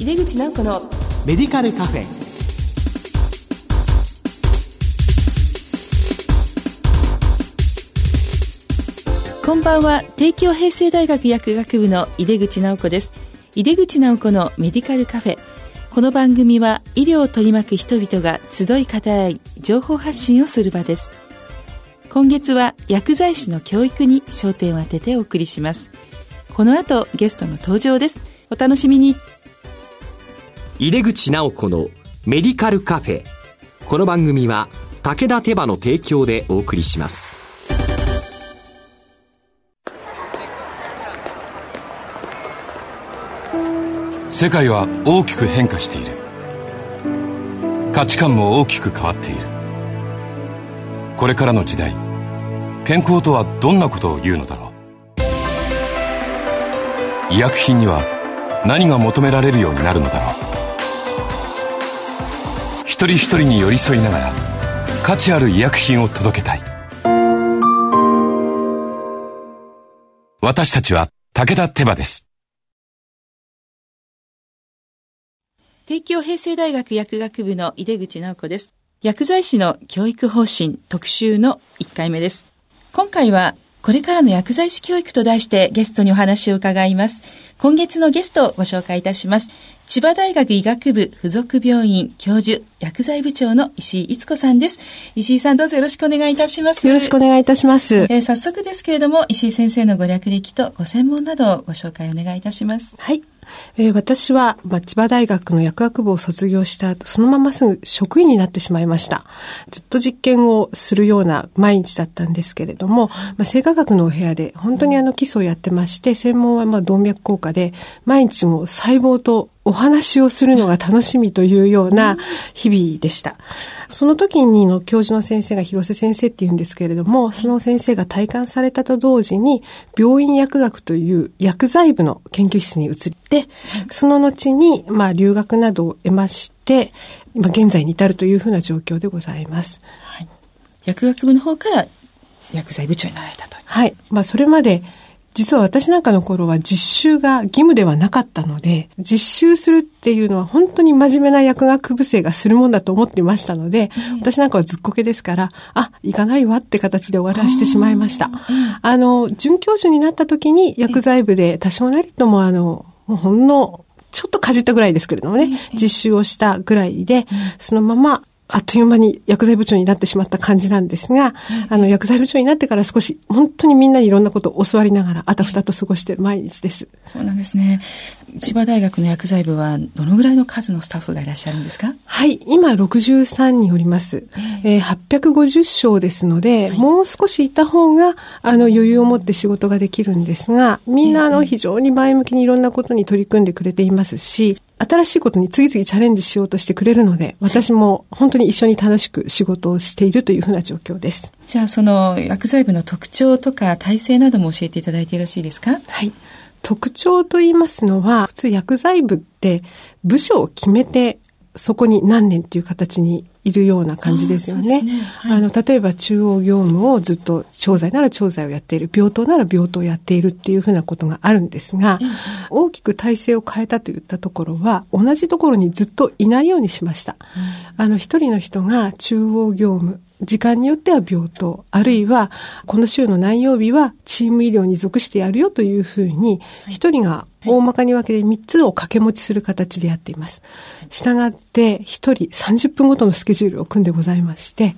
井出口直子のメディカルカフェ。こんばんは。帝京平成大学薬学部の井出口直子です。井出口直子のメディカルカフェ。この番組は医療を取り巻く人々が集い語らい情報発信をする場です。今月は薬剤師の教育に焦点を当ててお送りします。この後ゲストの登場です。お楽しみに井出口直子のメディカルカフェ。この番組は武田手羽の提供でお送りします。世界は大きく変化している。価値観も大きく変わっている。これからの時代健康とはどんなことを言うのだろう。医薬品には何が求められるようになるのだろう。一人一人に寄り添いながら価値ある医薬品を届けたい私たちは武田手羽です帝京平成大学薬学部の井出口直子です薬剤師の教育方針特集の1回目です今回はこれからの薬剤師教育と題してゲストにお話を伺います。今月のゲストをご紹介いたします。千葉大学医学部附属病院教授、薬剤部長の石井逸子さんです。石井さんどうぞよろしくお願いいたします。よろしくお願いいたします。えー、早速ですけれども、石井先生のご略歴とご専門などをご紹介お願いいたします。はい。えー、私は、まあ、千葉大学の薬学部を卒業した後、そのまますぐ職員になってしまいました。ずっと実験をするような毎日だったんですけれども、まあ、生化学のお部屋で本当にあの基礎をやってまして、専門はまあ動脈硬化で、毎日も細胞とお話をするのが楽しみというような日々でした。その時にの教授の先生が広瀬先生っていうんですけれども、その先生が退官されたと同時に、病院薬学という薬剤部の研究室に移って、その後に、まあ、留学などを得まして、今現在に至るというふうな状況でございます。はい、薬学部の方から薬剤部長になられたと。はい。まあ、それまで、実は私なんかの頃は実習が義務ではなかったので、実習するっていうのは本当に真面目な薬学部生がするもんだと思っていましたので、うん、私なんかはずっこけですから、あ、行かないわって形で終わらせてしまいました。あの、准教授になった時に薬剤部で多少なりともあの、ほんのちょっとかじったぐらいですけれどもね、実習をしたぐらいで、そのままあっという間に薬剤部長になってしまった感じなんですが、あの、薬剤部長になってから少し、本当にみんなにいろんなことを教わりながら、あたふたと過ごしている毎日です。そうなんですね。千葉大学の薬剤部は、どのぐらいの数のスタッフがいらっしゃるんですか？はい、今63人おります。えー、850床ですので、はい、もう少しいた方が、あの、余裕を持って仕事ができるんですが、みんな、あの、非常に前向きにいろんなことに取り組んでくれていますし、新しいことに次々チャレンジしようとしてくれるので、私も本当に一緒に楽しく仕事をしているというふうな状況です。じゃあ、その薬剤部の特徴とか体制なども教えていただいてよろしいですか？はい。特徴と言いますのは、普通薬剤部って部署を決めてそこに何年っていう形にいるような感じですよね。あ、ねはい、の、例えば中央業務をずっと調剤なら調剤をやっている、病棟なら病棟をやっているっていうふうなことがあるんですが、うん、大きく体制を変えたといったところは、同じところにずっといないようにしました。うん、あの、一人の人が中央業務、時間によっては病棟、あるいはこの週の何曜日はチーム医療に属してやるよというふうに、一人が大まかに分けて3つを掛け持ちする形でやっています。したがって、1人30分ごとのスケジュールを組んでございまして、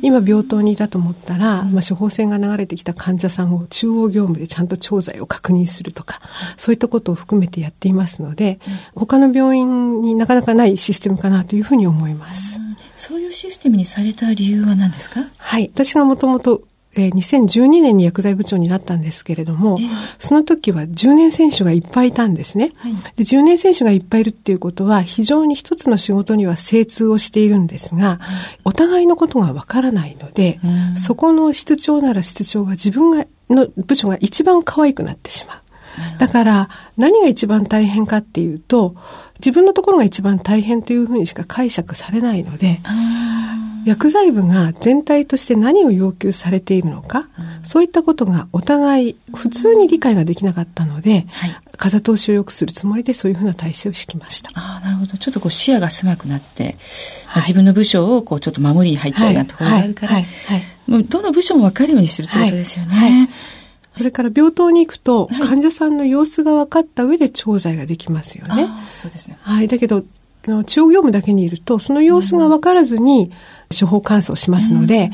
今病棟にいたと思ったら、まあ、処方箋が流れてきた患者さんを中央業務でちゃんと調剤を確認するとか、そういったことを含めてやっていますので、他の病院になかなかないシステムかなというふうに思います。そういうシステムにされた理由は何ですか？はい。私がもともとえー、2012年に薬剤部長になったんですけれども、えー、その時は10年選手がいっぱいいたんですね、はい、で。10年選手がいっぱいいるっていうことは、非常に一つの仕事には精通をしているんですが、お互いのことがわからないので、そこの室長なら室長は自分がの部署が一番可愛くなってしまう。だから、何が一番大変かっていうと、自分のところが一番大変というふうにしか解釈されないので、薬剤部が全体として何を要求されているのか、うん、そういったことがお互い普通に理解ができなかったので、はい、風通しを良くするつもりでそういうふうな体制を敷きました。ああ、なるほど。ちょっとこう視野が狭くなって、はい、自分の部署をこうちょっと守りに入っちゃうようなところがあるから、はい。はい。もうどの部署も分かるようにするってことですよね。それから病棟に行くと、患者さんの様子が分かった上で調剤ができますよね。そうですね。はい。だけど、中央業務だけにいると、その様子が分からずに処方乾燥しますので、うん、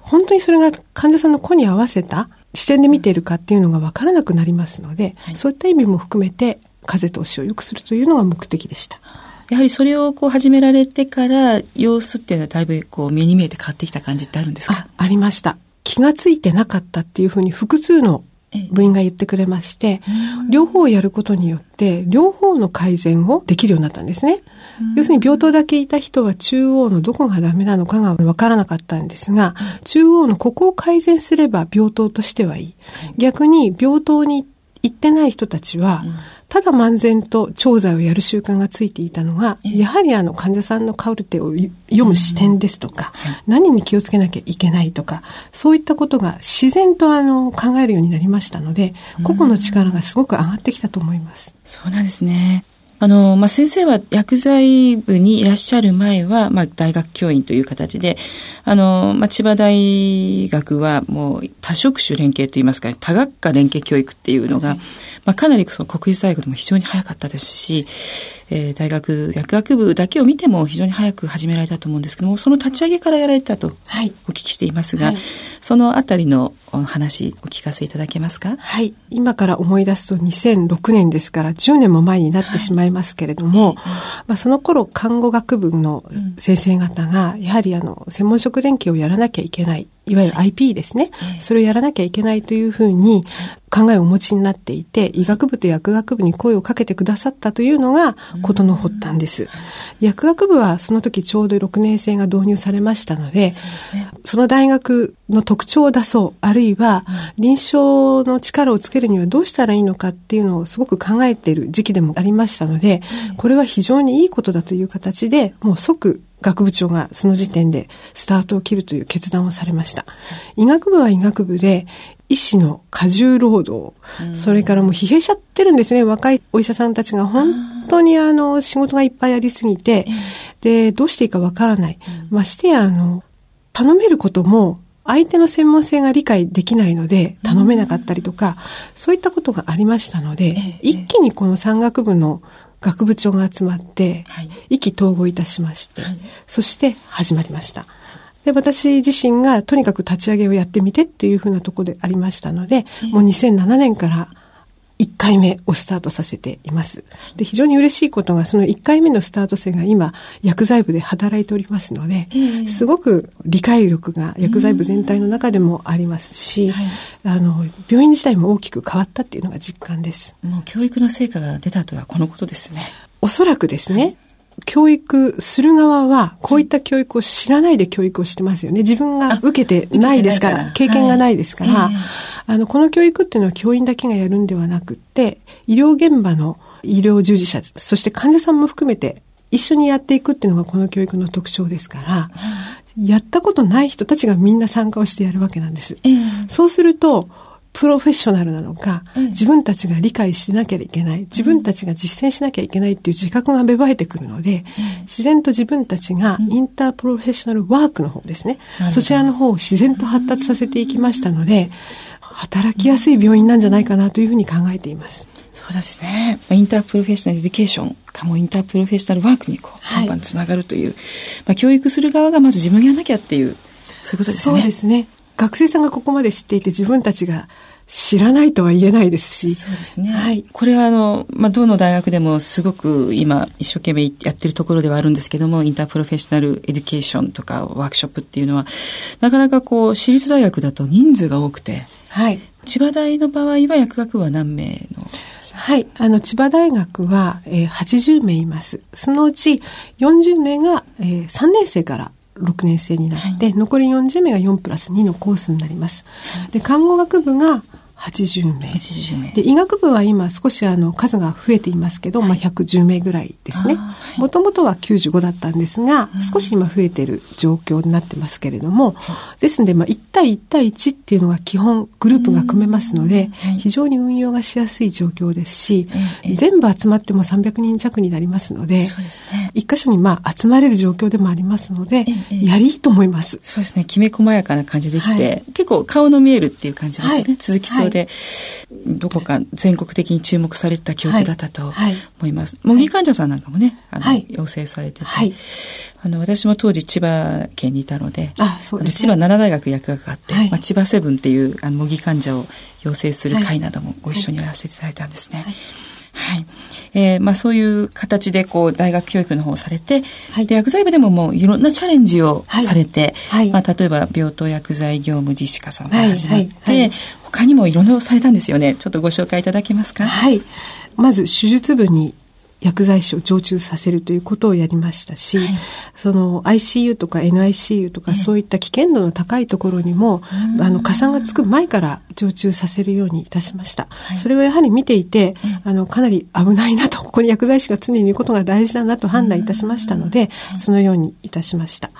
本当にそれが患者さんの子に合わせた視点で見ているかっていうのが分からなくなりますので、はい、そういった意味も含めて風通しを良くするというのが目的でした。やはりそれをこう始められてから様子っていうのはだいぶこう目に見えて変わってきた感じってあるんですか？ありました。気がついてなかったっていうふうに複数の部員が言ってくれまして、両方をやることによって、両方の改善をできるようになったんですね。要するに病棟だけいた人は中央のどこがダメなのかがわからなかったんですが、中央のここを改善すれば病棟としてはいい。逆に病棟に行ってない人たちは、ただ漫然と調剤をやる習慣がついていたのが、やはりあの患者さんのカルテを読む視点ですとか、何に気をつけなきゃいけないとか、そういったことが自然とあの考えるようになりましたので、個々の力がすごく上がってきたと思います。そうなんですね。あの、まあ、先生は薬剤部にいらっしゃる前は、まあ、大学教員という形で、あの、まあ、千葉大学はもう多職種連携といいますか、多学科連携教育っていうのが、まあ、かなりその国立大学でも非常に早かったですし、えー、大学薬学部だけを見ても非常に早く始められたと思うんですけども、その立ち上げからやられたとお聞きしていますが、はい、そのあたりの話お聞かせいただけますか？はい。今から思い出すと2006年ですから10年も前になってしまいますけれども、まあ、その頃看護学部の先生方が、やはりあの、専門職連携をやらなきゃいけない。いわゆる IP ですね。それをやらなきゃいけないというふうに考えをお持ちになっていて、医学部と薬学部に声をかけてくださったというのがことの発端です。薬学部はその時ちょうど6年生が導入されましたので、そ、ね、の大学の特徴を出そう、あるいは臨床の力をつけるにはどうしたらいいのかっていうのをすごく考えている時期でもありましたので、これは非常にいいことだという形で、もう即学部長がその時点でスタートを切るという決断をされました。医学部は医学部で、医師の過重労働、それからもう疲弊しちゃってるんですね。若いお医者さんたちが本当にあの仕事がいっぱいありすぎて、で、どうしていいかわからない。ましてやあの、頼めることも相手の専門性が理解できないので頼めなかったりとか、そういったことがありましたので、一気にこの山岳部の学部長が集まって、意気投合いたしまして、そして始まりました。で、私自身がとにかく立ち上げをやってみてっていうふうなところでありましたので、もう2007年から1回目をスタートさせています。で、非常に嬉しいことが、その1回目のスタート生が今、薬剤部で働いておりますので、すごく理解力が薬剤部全体の中でもありますし、あの、病院自体も大きく変わったっていうのが実感です。もう教育の成果が出たとはこのことですね。おそらくですね、教育する側は、こういった教育を知らないで教育をしてますよね。自分が受けてないですから、経験がないですから、あの、この教育っていうのは教員だけがやるんではなくって、医療現場の医療従事者、そして患者さんも含めて一緒にやっていくっていうのがこの教育の特徴ですから、やったことない人たちがみんな参加をしてやるわけなんです。そうすると、プロフェッショナルなのか、自分たちが理解しなきゃいけない、自分たちが実践しなきゃいけないっていう自覚が芽生えてくるので、自然と自分たちが interprofessional work の方ですね、そちらの方を自然と発達させていきましたので、働きやすい病院なんじゃないかなというふうに考えています。そうですね。 interprofessional education かも interprofessional work にこう、バンバンつながるという、まあ、教育する側がまず自分がやらなきゃっていう、そういうことですね。そうですね。学生さんがここまで知っていて自分たちが知らないとは言えないですし。そうですね。はい。これはあの、まあ、どの大学でもすごく今一生懸命やってるところではあるんですけども、 interprofessional education とかワークショップっていうのは、なかなかこう、私立大学だと人数が多くて、はい。千葉大の場合は薬学部は何名の？はい。あの、千葉大学は、えー、80名います。そのうち40名が、えー、3年生から6年生になって、はい、残り40名が4プラス2のコースになります。で、看護学部が80名。80名。で、医学部は今少しあの数が増えていますけど、まあ110名ぐらいですね。もともとは95だったんですが、少し今増えている状況になってますけれども、ですので、まあ1対1対1っていうのが基本グループが組めますので、非常に運用がしやすい状況ですし、全部集まっても300人弱になりますので。一箇所にまあ集まれる状況でもありますので、やりいいと思います。そうですね。きめ細やかな感じできて、はい。結構顔の見えるっていう感じがですね、はい。続きそうで、どこか全国的に注目された教育だったとはい。思います。模擬患者さんなんかもね、あの、はい。養成されてて、はいあの、私も当時千葉県にいたので、あそうですね。千葉奈良大学薬学があって、はい。まあ、千葉セブンっていうあの模擬患者を養成する会などもご一緒にやらせていただいたんですね。はい。えーまあそういう形でこう大学教育の方をされて、はい。で薬剤部でももういろんなチャレンジをはい。されて、はい。まあ例えば病棟薬剤業務実施加算から始まって、はい。はい。はい他にもいろんなのをされたんですよね。ちょっとご紹介いただけますか？はい。まず手術部に薬剤師を常駐させるということをやりましたし、はい。その ICU とか NICU とかそういった危険度の高いところにも、あの加算がつく前から常駐させるようにいたしました。それはやはり見ていて、あのかなり危ないなと、ここに薬剤師が常にいることが大事だなと判断いたしましたので、そのようにいたしました。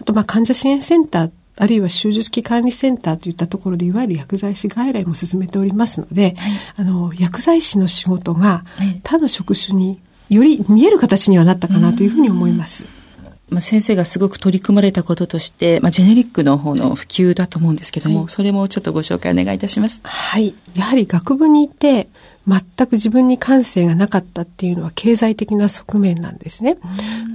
あと、まあ、患者支援センターあるいは手術期管理センターといったところでいわゆる薬剤師外来も進めておりますので、あの薬剤師の仕事がはい他の職種により見える形にはなったかなというふうに思います。まあ、先生がすごく取り組まれたこととして、まあ、ジェネリックの方の普及だと思うんですけども、はいそれもちょっとご紹介お願いいたします。はい。やはり学部にいて、全く自分に感性がなかったっていうのは経済的な側面なんですね。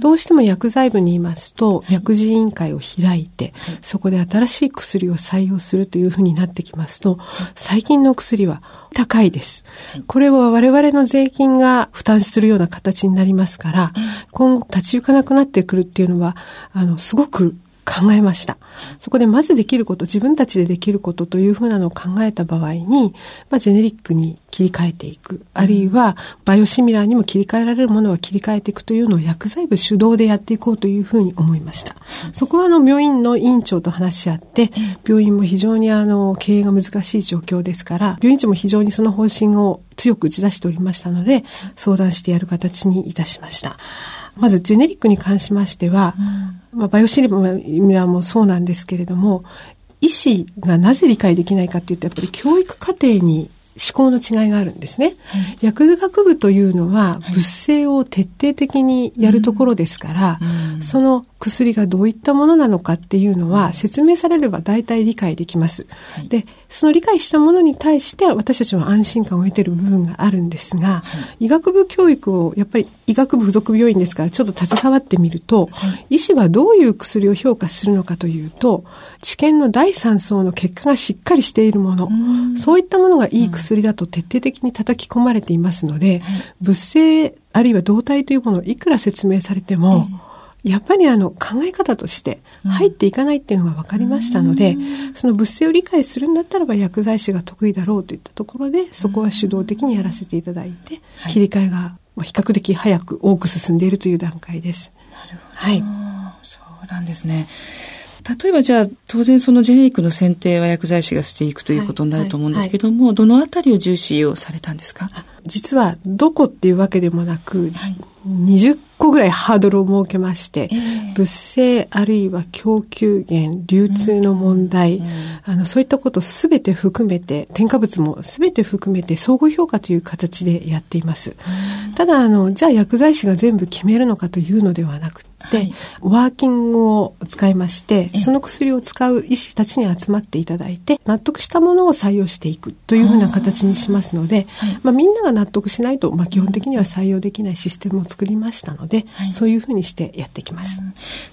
どうしても薬剤部にいますと、薬事委員会を開いて、そこで新しい薬を採用するというふうになってきますと、最近の薬は高いです。これは我々の税金が負担するような形になりますから、今後立ち行かなくなってくるっていうのは、あの、すごく考えました。そこでまずできること、自分たちでできることというふうなのを考えた場合に、まあ、ジェネリックに切り替えていく。あるいは、バイオシミラーにも切り替えられるものは切り替えていくというのを薬剤部主導でやっていこうというふうに思いました。そこはあの、病院の院長と話し合って、病院も非常にあの、経営が難しい状況ですから、病院長も非常にその方針を強く打ち出しておりましたので、相談してやる形にいたしました。まず、ジェネリックに関しましては、まあ、バイオシミラーもそうなんですけれども、医師がなぜ理解できないかっていうと、やっぱり教育課程に思考の違いがあるんですね。薬学部というのは物性を徹底的にやるところですから、その薬がどういったものなのかっていうのは説明されれば大体理解できます。で、その理解したものに対して私たちは安心感を得ている部分があるんですが、医学部教育をやっぱり医学部附属病院ですからちょっと携わってみると、医師はどういう薬を評価するのかというと、治験の第三層の結果がしっかりしているもの、そういったものがいい薬だと徹底的に叩き込まれていますので、物性あるいは動体というものをいくら説明されても、やっぱりあの考え方として入っていかないっていうのが分かりましたので、その物性を理解するんだったらば薬剤師が得意だろうといったところで、そこは主導的にやらせていただいて、切り替えがまあ比較的早く多く進んでいるという段階です。なるほど。はい。そうなんですね。例えばじゃあ、当然そのジェネリックの選定は薬剤師がしていくということになると思うんですけども、どのあたりを重視をされたんですか？実はどこっていうわけでもなく、はい20個ぐらいハードルを設けまして、ええ。物性あるいは供給源、流通の問題、あのそういったことをすべて含めて、添加物もすべて含めて相互評価という形でやっています。ただあの、じゃあ薬剤師が全部決めるのかというのではなくて、はい。ワーキングを使いまして、その薬を使う医師たちに集まっていただいて、納得したものを採用していくというふうな形にしますので、まあ、みんなが納得しないと、まあ、基本的には採用できないシステムを作りましたので、はい。そういうふうにしてやっていきます。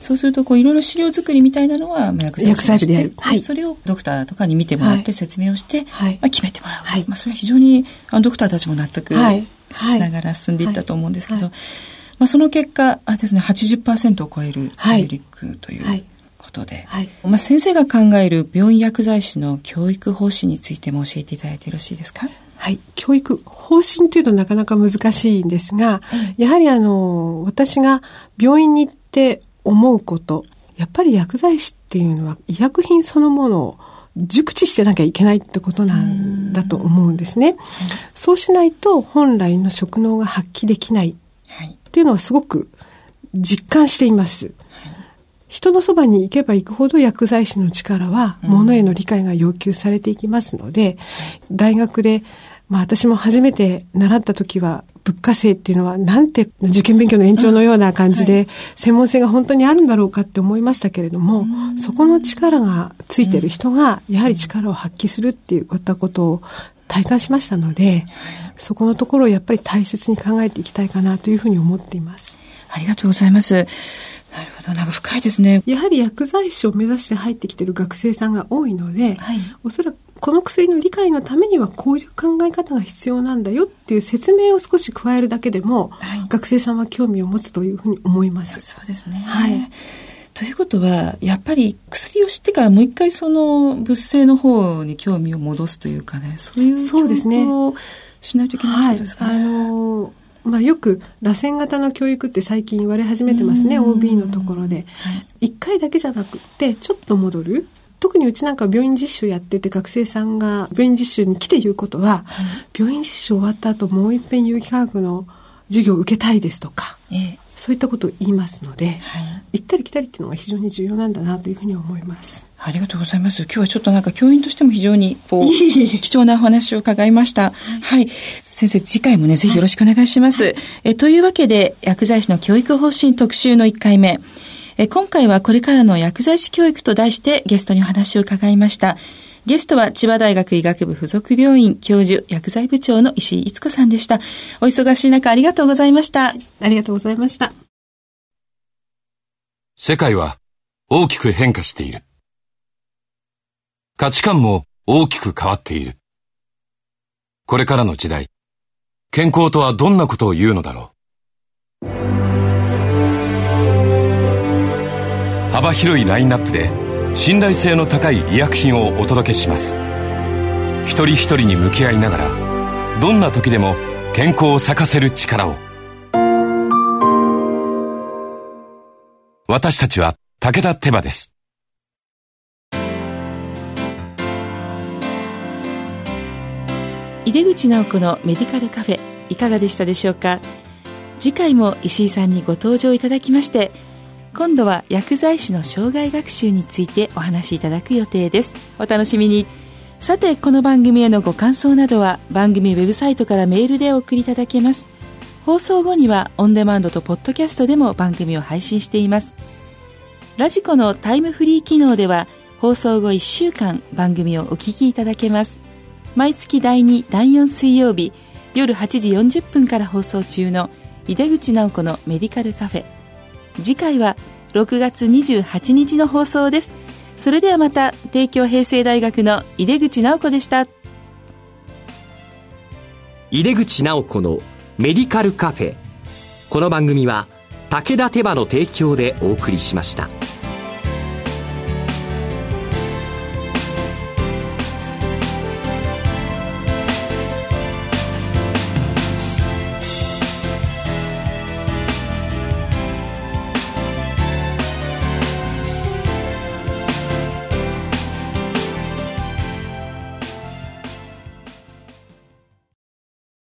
そうすると、こう、いろいろ資料作りみたいなのは、まあ薬剤師が薬剤部でやるはい。それをドクターとかに見てもらっはい。て説明をして、はい。まあ、決めてもらう。はい。まあ、それは非常に、あのドクターたちも納得はい。しながら進んでいったと思うんですけど、はいまあ、その結果、あですね、80%を超えるジはいェネリックというはい。ことで、はい。まあ、先生が考える病院薬剤師の教育方針についても教えていただいてよろしいですか？はい。教育、方針というとなかなか難しいんですが、やはりあの、私が病院に行って思うこと、やっぱり薬剤師っていうのは医薬品そのものを熟知してなきゃいけないってことなんだと思うんですね。そうしないと本来の職能が発揮できないっていうのはすごく実感しています。人のそばに行けば行くほど薬剤師の力は物への理解が要求されていきますので、大学でまあ私も初めて習った時は物価制っていうのはなんて受験勉強の延長のような感じで、専門性が本当にあるんだろうかって思いましたけれども、そこの力がついてる人がやはり力を発揮するっていうことを体感しましたので、そこのところをやっぱり大切に考えていきたいかなというふうに思っています。ありがとうございます。なるほど、なんか深いですね。やはり薬剤師を目指して入ってきている学生さんが多いので、はい、おそらくこの薬の理解のためにはこういう考え方が必要なんだよっていう説明を少し加えるだけでも、はい、学生さんは興味を持つというふうに思います。そうですね。はい。ということは、やっぱり薬を知ってからもう一回その物性の方に興味を戻すというかね、そういう教育をしないといけないことですかね。はい、あのまあ、よく螺旋型の教育って最近言われ始めてますね OB のところで、はい、1回だけじゃなくってちょっと戻る。特にうちなんか病院実習やってて学生さんが病院実習に来て言うことは、はい、病院実習終わった後もう一遍有機化学の授業を受けたいですとか、ええ、そういったことを言いますので、はい、行ったり来たりっていうのが非常に重要なんだなというふうに思います。ありがとうございます。今日はちょっとなんか教員としても非常にこう貴重なお話を伺いました。はい。先生、次回もね、ぜひよろしくお願いします。はい、えというわけで、薬剤師の教育方針特集の1回目。え今回はこれからの薬剤師教育と題してゲストにお話を伺いました。ゲストは千葉大学医学部附属病院教授薬剤部長の石井逸子さんでした。お忙しい中ありがとうございました。ありがとうございました。世界は大きく変化している。価値観も大きく変わっている。これからの時代、健康とはどんなことを言うのだろう。幅広いラインナップで信頼性の高い医薬品をお届けします。一人一人に向き合いながらどんな時でも健康を咲かせる力を。私たちは武田手羽です。井出口直子のメディカルカフェいかがでしたでしょうか？次回も石井さんにご登場いただきまして今度は薬剤師の生涯学習についてお話しいただく予定です。お楽しみに。さてこの番組へのご感想などは番組ウェブサイトからメールでお送りいただけます。放送後にはオンデマンドとポッドキャストでも番組を配信しています。ラジコのタイムフリー機能では放送後1週間番組をお聞きいただけます。毎月第2第4水曜日夜8時40分から放送中の井出口直子のメディカルカフェ。次回は6月28日の放送です。それではまた帝京平成大学の井出口直子でした。井出口直子のメディカルカフェ。この番組は武田手羽の提供でお送りしました。